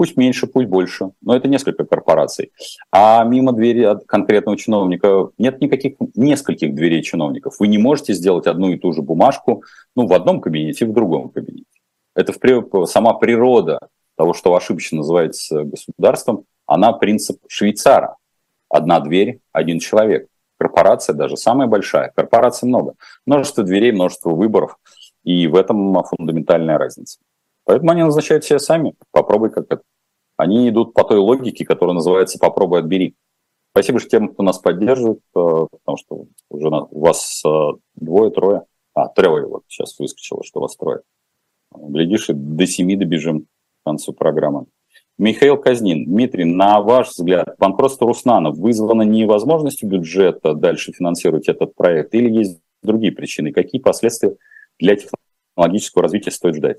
Пусть меньше, пусть больше, но это несколько корпораций. А мимо двери от конкретного чиновника нет никаких, нескольких дверей чиновников. Вы не можете сделать одну и ту же бумажку ну, в одном кабинете и в другом кабинете. Это в, сама природа того, что ошибочно называется государством, она принцип швейцара. Одна дверь, один человек. Корпорация даже самая большая. Корпораций много. Множество дверей, множество выборов. И в этом фундаментальная разница. Поэтому они назначают себя сами. Попробуй как это. Они идут по той логике, которая называется «попробуй, отбери». Спасибо же тем, кто нас поддерживает, э, потому что уже у вас э, двое-трое. А, трое вот сейчас выскочило, что у вас трое. Глядишь, и до семи добежим к концу программы. Михаил Казнин. Дмитрий, на ваш взгляд, банкротство Руснана вызвано невозможностью бюджета дальше финансировать этот проект или есть другие причины? Какие последствия для технологического развития стоит ждать?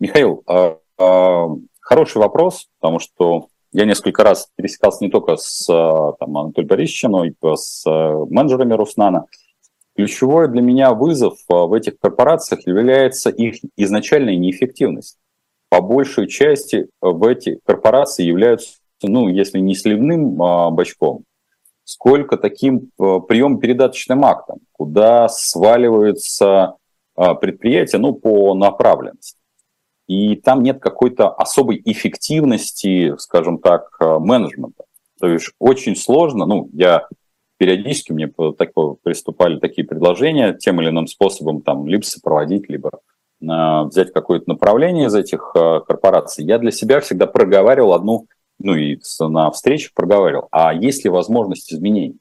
Михаил, а, а, хороший вопрос, потому что я несколько раз пересекался не только с а, там, Анатолием Борисовичем, но и с менеджерами Руснана. Ключевой для меня вызов в этих корпорациях является их изначальная неэффективность по большей части в эти корпорации являются, ну, если не сливным бачком, сколько таким а, прием-передаточным актом, куда сваливаются предприятия, ну, по направленности. И там нет какой-то особой эффективности, скажем так, менеджмента. То есть очень сложно, ну, я периодически мне такое, приступали такие предложения тем или иным способом там либо сопроводить, либо взять какое-то направление из этих э, корпораций, я для себя всегда проговаривал одну, ну и на встрече проговаривал, а есть ли возможность изменений?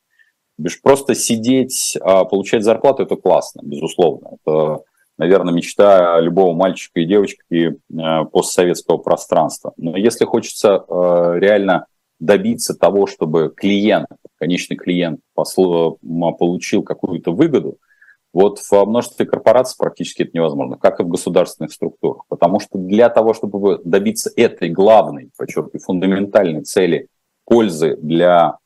Бишь просто сидеть, получать зарплату, это классно, безусловно. Это, наверное, мечта любого мальчика и девочки э, постсоветского пространства. Но если хочется э, реально добиться того, чтобы клиент, конечный клиент получил какую-то выгоду, вот в множестве корпораций практически это невозможно, как и в государственных структурах. Потому что для того, чтобы добиться этой главной, подчеркиваю, фундаментальной цели пользы для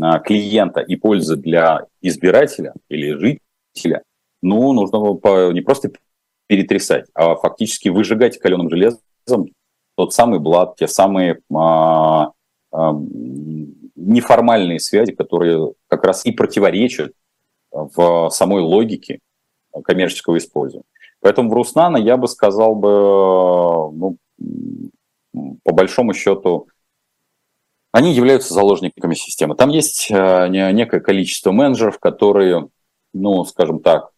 а, клиента и пользы для избирателя или жителя, ну, нужно не просто перетрясать, а фактически выжигать каленым железом тот самый блат, те самые а, а, неформальные связи, которые как раз и противоречат в самой логике коммерческого использования. Поэтому в Руснана я бы сказал бы, ну, по большому счету, они являются заложниками системы. Там есть э, некое количество менеджеров, которые, ну, скажем так,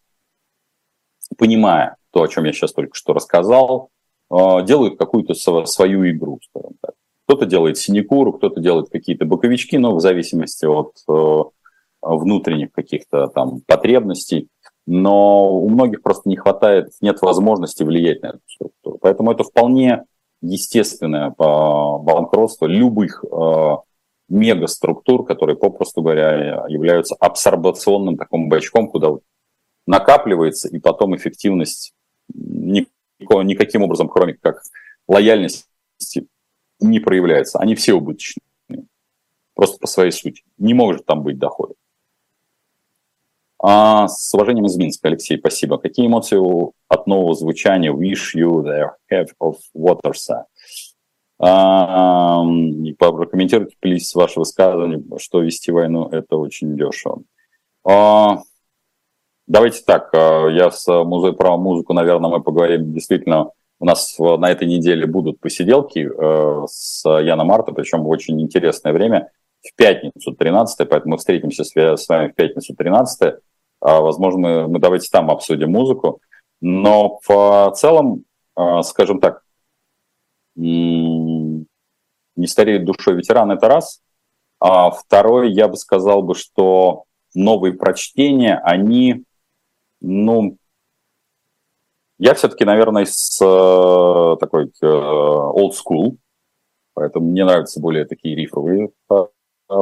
понимая то, о чем я сейчас только что рассказал, э, делают какую-то свою игру, скажем так. Кто-то делает синекуру, кто-то делает какие-то боковички, но в зависимости от э, внутренних каких-то там потребностей, но у многих просто не хватает, нет возможности влиять на эту структуру. Поэтому это вполне естественное банкротство любых э, мегаструктур, которые, попросту говоря, являются абсорбационным таким бачком, куда накапливается, и потом эффективность никаким образом, кроме как лояльности, не проявляется. Они все убыточные. Просто по своей сути. Не может там быть дохода. А, с уважением из Минска, Алексей, спасибо. Какие эмоции от нового звучания Wish You the Have of Watersa? А, прокомментируйте, плиз, ваше высказывание, что вести войну – это очень дешево. А, давайте так, а, я с музей про музыку, наверное, мы поговорим. Действительно, у нас на этой неделе будут посиделки э, с Яном Марта, причем в очень интересное время. в пятницу 13 поэтому мы встретимся с вами в пятницу 13 а, Возможно, мы, давайте там обсудим музыку. Но в целом, скажем так, не стареет душой ветеран, это раз. А второй, я бы сказал бы, что новые прочтения, они, ну, я все-таки, наверное, с э, такой э, old school, поэтому мне нравятся более такие рифовые э,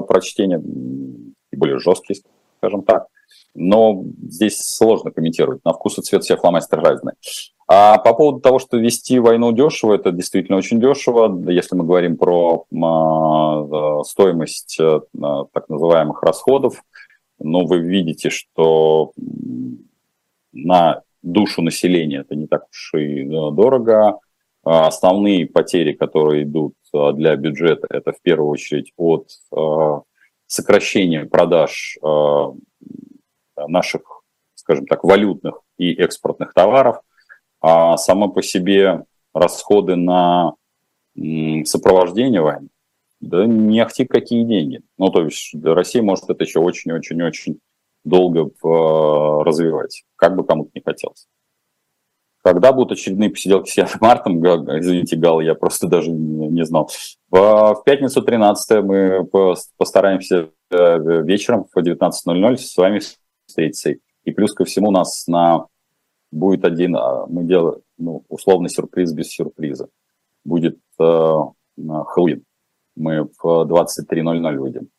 прочтения, более жесткие, скажем так. Но здесь сложно комментировать. На вкус и цвет все фломастеры разные. А по поводу того, что вести войну дешево, это действительно очень дешево. Если мы говорим про э, стоимость так называемых расходов, ну, вы видите, что на душу населения это не так уж и дорого. А основные потери, которые идут а, для бюджета, это в первую очередь от а, сокращения продаж наших, скажем так, валютных и экспортных товаров, а само по себе расходы на сопровождение войны, да не ахти какие деньги. Ну, то есть Россия может это еще очень-очень-очень долго развивать, как бы кому-то не хотелось. Когда будут очередные посиделки с Яном Мартом, извините, Гал, я просто даже не, знал. В, в пятницу 13 мы постараемся э, вечером в 19.00 с вами встретиться. И плюс ко всему у нас на будет один, а, мы делаем, ну, условный сюрприз без сюрприза. Будет э, Хэллоуин. Мы в 23.00 выйдем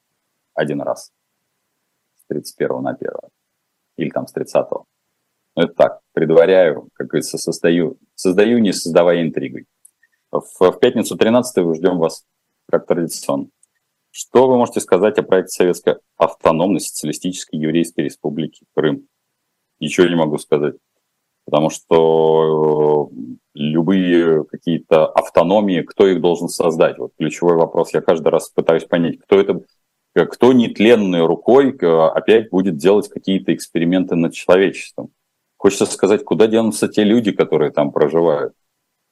один раз. С 31 на 1. Или там с 30. -го. Это так, предваряю, как говорится, состою, создаю, не создавая интригой. В, в пятницу 13 ждем вас, как традиционно. Что вы можете сказать о проекте Советской автономной социалистической еврейской республики Крым? Ничего не могу сказать, потому что э, любые какие-то автономии, кто их должен создать? Вот ключевой вопрос. Я каждый раз пытаюсь понять, кто это, кто нетленной рукой э, опять будет делать какие-то эксперименты над человечеством. Хочется сказать, куда денутся те люди, которые там проживают.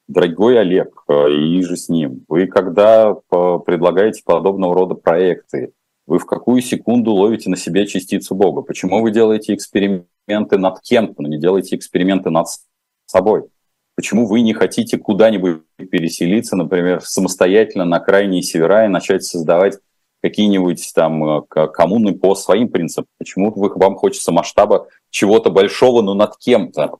Дорогой Олег, э, и же с ним, вы когда предлагаете подобного рода проекты, вы в какую секунду ловите на себе частицу Бога? Почему вы делаете эксперименты над кем-то, но не делаете эксперименты над собой? Почему вы не хотите куда-нибудь переселиться, например, самостоятельно на крайние севера и начать создавать какие-нибудь там э, коммуны по своим принципам? Почему вам хочется масштаба чего-то большого, но над кем-то?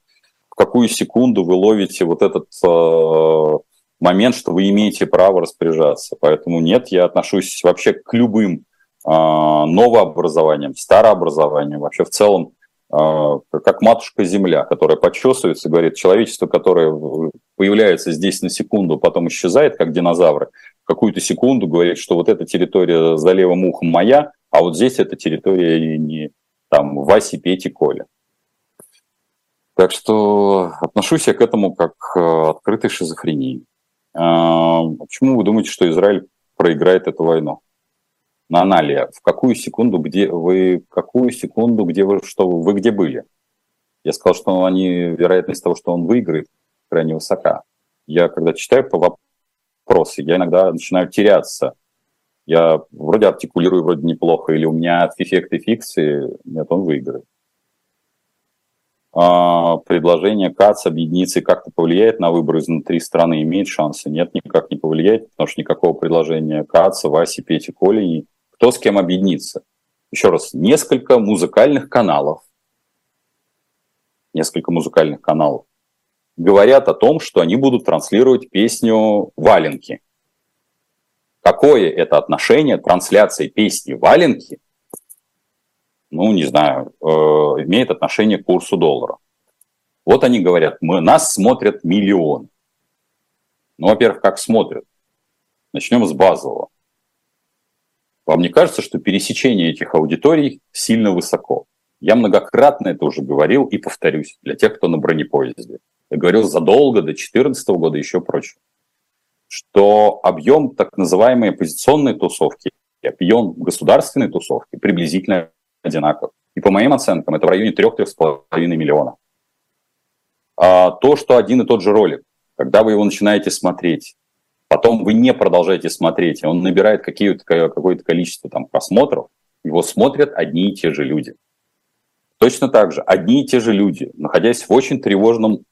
В какую секунду вы ловите вот этот э, момент, что вы имеете право распоряжаться? Поэтому нет, я отношусь вообще к любым э, новообразованиям, старообразованиям, вообще в целом э, как матушка Земля, которая почесывается, говорит, человечество, которое появляется здесь на секунду, потом исчезает, как динозавры, какую-то секунду говорит, что вот эта территория за левым ухом моя, а вот здесь эта территория не там Васи, Пети, Коля. Так что отношусь я к этому как к открытой шизофрении. А, почему вы думаете, что Израиль проиграет эту войну? На Аналия, в какую секунду, где вы, какую секунду, где вы, что вы, вы где были? Я сказал, что они, вероятность того, что он выиграет, крайне высока. Я, когда читаю по вопросы, я иногда начинаю теряться. Я вроде артикулирую вроде неплохо, или у меня эффекты фикции, нет, он выиграет. А, предложение КАЦ объединиться как-то повлияет на выборы изнутри страны, имеет шансы? Нет, никак не повлияет, потому что никакого предложения КАЦа, Васи, Пети, Коли, кто с кем объединиться. Еще раз, несколько музыкальных каналов, несколько музыкальных каналов говорят о том, что они будут транслировать песню «Валенки». Какое это отношение трансляции песни «Валенки» ну, не знаю, э, имеет отношение к курсу доллара. Вот они говорят, мы, нас смотрят миллион. Ну, во-первых, как смотрят? Начнем с базового. Вам не кажется, что пересечение этих аудиторий сильно высоко? Я многократно это уже говорил и повторюсь для тех, кто на бронепоезде говорил задолго до 2014 года еще прочее, что объем так называемой оппозиционной тусовки и объем государственной тусовки приблизительно одинаков. И по моим оценкам это в районе 3-3,5 миллиона. А то, что один и тот же ролик, когда вы его начинаете смотреть, потом вы не продолжаете смотреть, и он набирает какое-то количество там, просмотров, его смотрят одни и те же люди. Точно так же одни и те же люди, находясь в очень тревожном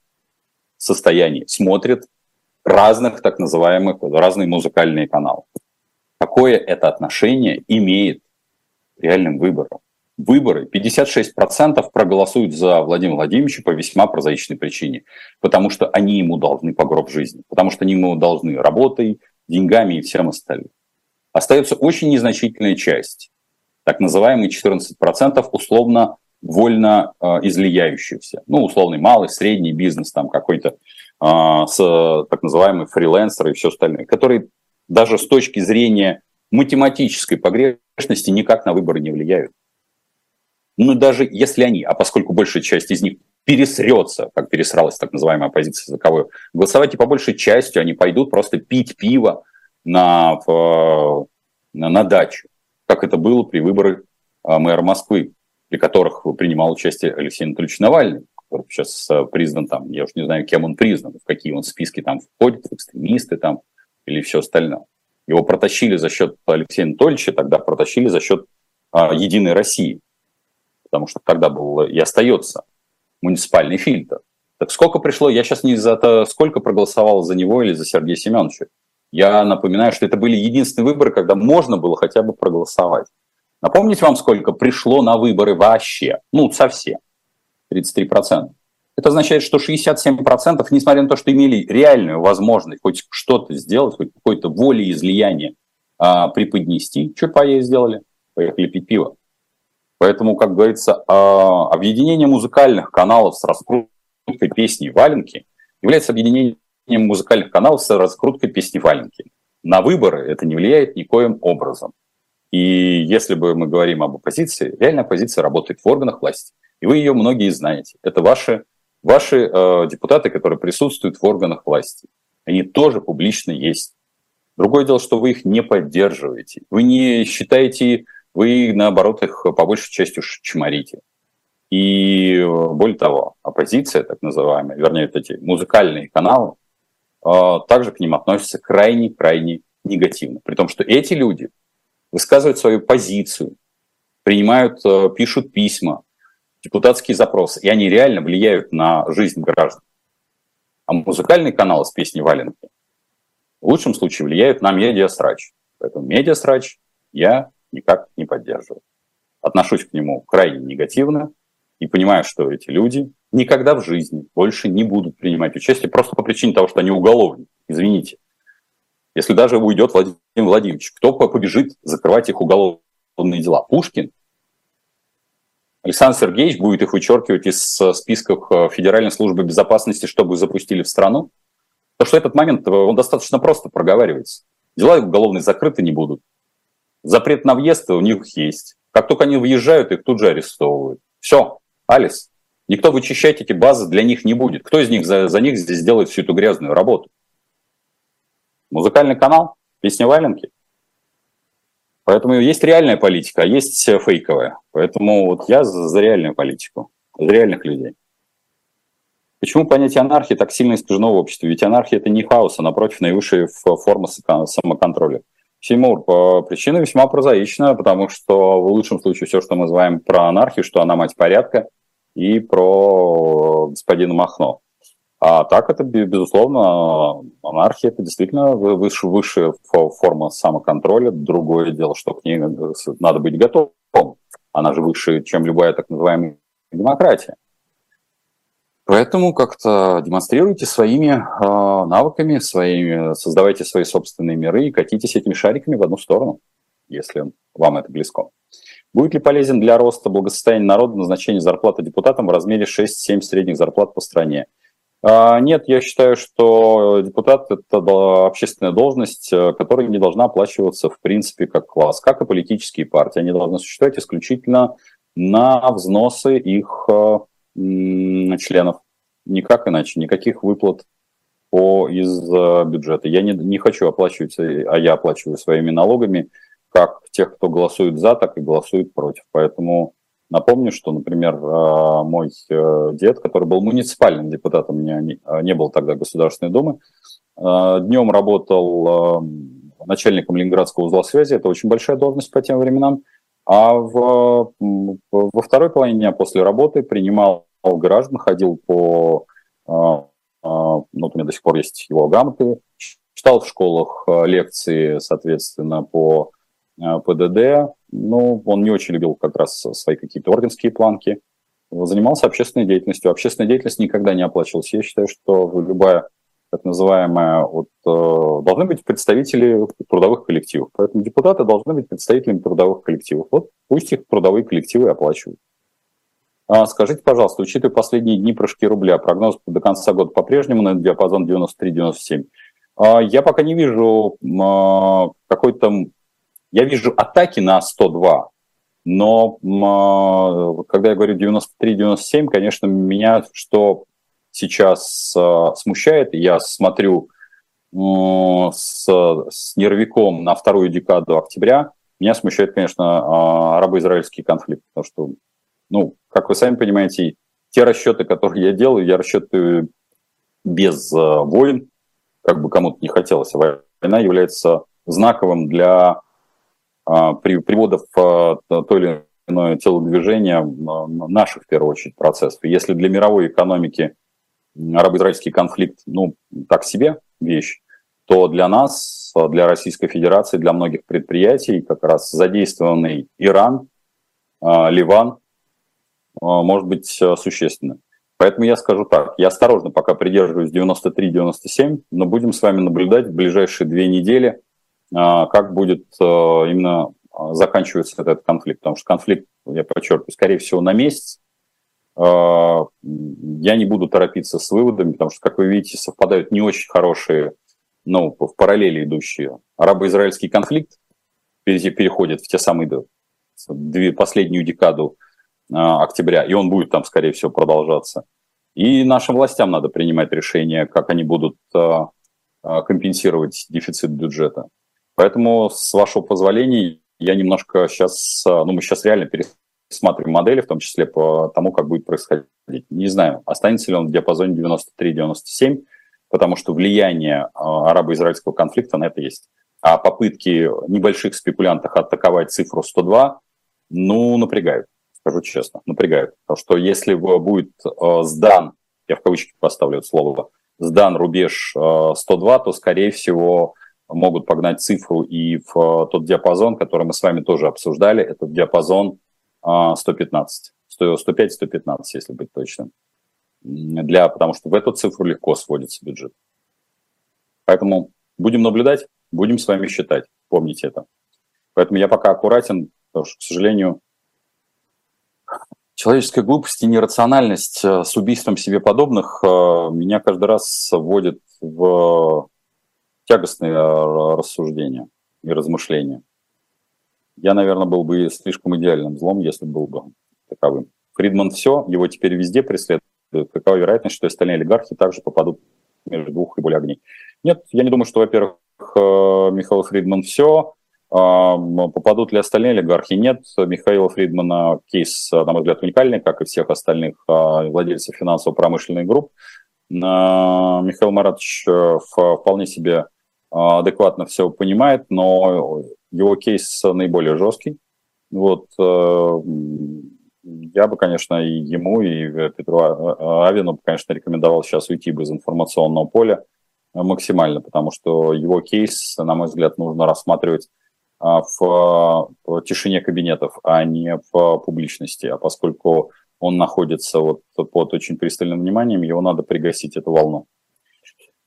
состоянии, смотрят разных так называемых, разные музыкальные каналы. Какое это отношение имеет к реальным выборам? Выборы 56% проголосуют за Владимира Владимировича по весьма прозаичной причине, потому что они ему должны по гроб жизни, потому что они ему должны работой, деньгами и всем остальным. Остается очень незначительная часть, так называемые 14% условно вольно э, излияющихся. Ну, условный малый, средний бизнес, там какой-то э, с так называемый фрилансер и все остальное, которые даже с точки зрения математической погрешности никак на выборы не влияют. Ну, даже если они, а поскольку большая часть из них пересрется, как пересралась так называемая оппозиция за кого голосовать и по большей части они пойдут просто пить пиво на, в, на, на дачу, как это было при выборах а, мэра Москвы, при которых принимал участие Алексей Анатольевич Навальный, который сейчас а, признан там, я уж не знаю, кем он признан, в какие он списки там входит, экстремисты там или все остальное. Его протащили за счет Алексея Анатольевича, тогда протащили за счет а, Единой России, потому что тогда был и остается муниципальный фильтр. Так сколько пришло, я сейчас не за то, сколько проголосовал за него или за Сергея Семеновича. Я напоминаю, что это были единственные выборы, когда можно было хотя бы проголосовать. Напомнить вам, сколько пришло на выборы вообще? Ну, совсем. 33%. Это означает, что 67%, несмотря на то, что имели реальную возможность хоть что-то сделать, хоть какое-то волеизлияние а, преподнести, что поесть сделали? Поехали пить пиво. Поэтому, как говорится, а, объединение музыкальных каналов с раскруткой песни «Валенки» является объединением музыкальных каналов с раскруткой песни «Валенки». На выборы это не влияет никоим образом. И если бы мы говорим об оппозиции, реальная оппозиция работает в органах власти. И вы ее многие знаете. Это ваши, ваши э, депутаты, которые присутствуют в органах власти. Они тоже публично есть. Другое дело, что вы их не поддерживаете. Вы не считаете вы, наоборот, их по большей части чморите. И более того, оппозиция, так называемая, вернее, вот эти музыкальные каналы, а, также к ним относятся крайне-крайне негативно. При том, что эти люди высказывают свою позицию, принимают, а, пишут письма, депутатские запросы, и они реально влияют на жизнь граждан. А музыкальные каналы с песней Валенки в лучшем случае влияют на медиасрач. Поэтому медиасрач я никак не поддерживаю. Отношусь к нему крайне негативно и понимаю, что эти люди никогда в жизни больше не будут принимать участие просто по причине того, что они уголовники. Извините. Если даже уйдет Владимир Владимирович, кто побежит закрывать их уголовные дела? Пушкин? Александр Сергеевич будет их вычеркивать из списков э, Федеральной службы безопасности, чтобы запустили в страну? Потому что этот момент, э, он достаточно просто проговаривается. Дела уголовные закрыты не будут. Запрет на въезд у них есть. Как только они въезжают, их тут же арестовывают. Все, Алис, никто вычищать эти базы для них не будет. Кто из них за, за них здесь делает всю эту грязную работу? Музыкальный канал, песня Валенки. Поэтому есть реальная политика, а есть фейковая. Поэтому вот я за, реальную политику, за реальных людей. Почему понятие анархии так сильно искажено в обществе? Ведь анархия – это не хаос, а напротив наивысшая форма самоконтроля. Тимур, причина весьма прозаична, потому что в лучшем случае все, что мы называем про анархию, что она мать порядка, и про господина Махно. А так это, безусловно, анархия – это действительно выше, высшая форма самоконтроля. Другое дело, что к ней надо быть готовым. Она же выше, чем любая так называемая демократия. Поэтому как-то демонстрируйте своими э, навыками, своими, создавайте свои собственные миры и катитесь этими шариками в одну сторону, если вам это близко. Будет ли полезен для роста благосостояния народа назначение зарплаты депутатам в размере 6-7 средних зарплат по стране? А, нет, я считаю, что депутат – это общественная должность, э, которая не должна оплачиваться в принципе как класс, как и политические партии. Они должны существовать исключительно на взносы их э, членов. Никак иначе, никаких выплат по, из бюджета. Я не, не хочу оплачивать, а я оплачиваю своими налогами как тех, кто голосует за, так и голосует против. Поэтому напомню, что, например, а, мой э, дед, который был муниципальным депутатом, не, не был тогда Государственной Думы, Днем работал начальником Ленинградского узла связи, это очень большая должность по тем временам. А в, во второй половине дня после работы принимал граждан, ходил по... Ну, у меня до сих пор есть его грамоты, читал в школах лекции, соответственно, по ПДД. Ну, он не очень любил как раз свои какие-то орденские планки. Занимался общественной деятельностью. Общественная деятельность никогда не оплачивалась. Я считаю, что любая так называемая, вот, э, должны быть представители трудовых коллективов. Поэтому депутаты должны быть представителями трудовых коллективов. Вот пусть их трудовые коллективы оплачивают. А скажите, пожалуйста, учитывая последние дни прыжки рубля, прогноз до конца года по-прежнему на диапазон 93-97. А я пока не вижу а, какой-то... Я вижу атаки на 102, но а, когда я говорю 93-97, конечно, меня что сейчас э, смущает. Я смотрю с, с нервиком на вторую декаду октября. Меня смущает, конечно, э, арабо-израильский конфликт, потому что, ну, как вы сами понимаете, те расчеты, которые я делаю, я расчеты без войн, как бы кому-то не хотелось. А война является знаковым для приводов э, той или иное телодвижения э, наших, в первую очередь, процессов. Если для мировой экономики арабо-израильский конфликт, ну, так себе вещь, то для нас, для Российской Федерации, для многих предприятий как раз задействованный Иран, а, Ливан а, может быть а, существенным. Поэтому я скажу так, я осторожно пока придерживаюсь 93-97, но будем с вами наблюдать в ближайшие две недели, как будет именно заканчиваться этот конфликт. Потому что конфликт, я подчеркиваю, скорее всего, на месяц, а, я не буду торопиться с выводами, потому что, как вы видите, совпадают не очень хорошие, ну, в параллели идущие. Арабо-израильский конфликт переходит в те самые две, последнюю декаду а, октября, и он будет там, скорее всего, продолжаться. И нашим властям надо принимать решение, как они будут а, компенсировать дефицит бюджета. Поэтому, с вашего позволения, я немножко сейчас, ну, мы сейчас реально смотрим модели, в том числе по тому, как будет происходить. Не знаю, останется ли он в диапазоне 93-97, потому что влияние а, арабо-израильского конфликта на это есть. А попытки небольших спекулянтов атаковать цифру 102, ну, напрягают, скажу честно, напрягают. Потому что если будет а, сдан, я в кавычки поставлю это слово, сдан рубеж 102, а, то, скорее всего, могут погнать цифру и в тот диапазон, который мы с вами тоже обсуждали, этот диапазон 115, 105-115, если быть точным. Для, потому что в эту цифру легко сводится бюджет. Поэтому будем наблюдать, будем с вами считать, помните это. Поэтому я пока аккуратен, потому что, к сожалению, человеческая глупость и нерациональность э, с убийством себе подобных э, меня каждый раз вводит в тягостные э, рассуждения и размышления я, наверное, был бы слишком идеальным злом, если был бы таковым. Фридман все, его теперь везде преследуют. Какова вероятность, что остальные олигархи также попадут между двух и более огней? Нет, я не думаю, что, во-первых, э, Михаил Фридман все, а, Попадут ли остальные олигархи? Нет. Михаила Фридмана кейс, на мой взгляд, уникальный, как и всех остальных владельцев финансово-промышленных групп. Михаил Маратович э, вполне себе адекватно все понимает, но его кейс наиболее жесткий. Вот э, я бы, конечно, и ему, и Петру Авину, конечно, рекомендовал сейчас уйти бы из информационного поля максимально, потому что его кейс, на мой взгляд, нужно рассматривать а, в, тишине кабинетов, а не в публичности. А поскольку он находится вот под очень пристальным вниманием, его надо пригасить эту волну.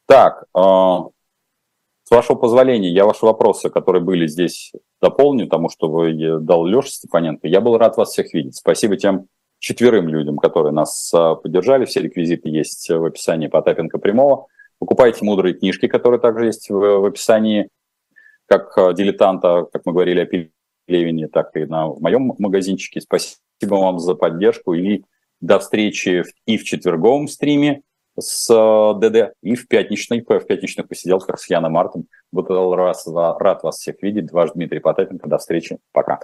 Так, а, с вашего позволения, я ваши вопросы, которые были здесь, дополню тому, что вы дал Леша Степаненко. Я был рад вас всех видеть. Спасибо тем четверым людям, которые нас а, поддержали. Все реквизиты есть в описании Потапенко Прямого. Покупайте мудрые книжки, которые также есть в, в описании, как дилетанта, как мы говорили о Левине, так и на, в моем магазинчике. Спасибо вам за поддержку и до встречи и в четверговом стриме, с э, ДД и в пятничной, в пятничных посиделках с Яном Мартом. Буду рад, вас всех видеть. Ваш Дмитрий Потапенко. До встречи. Пока.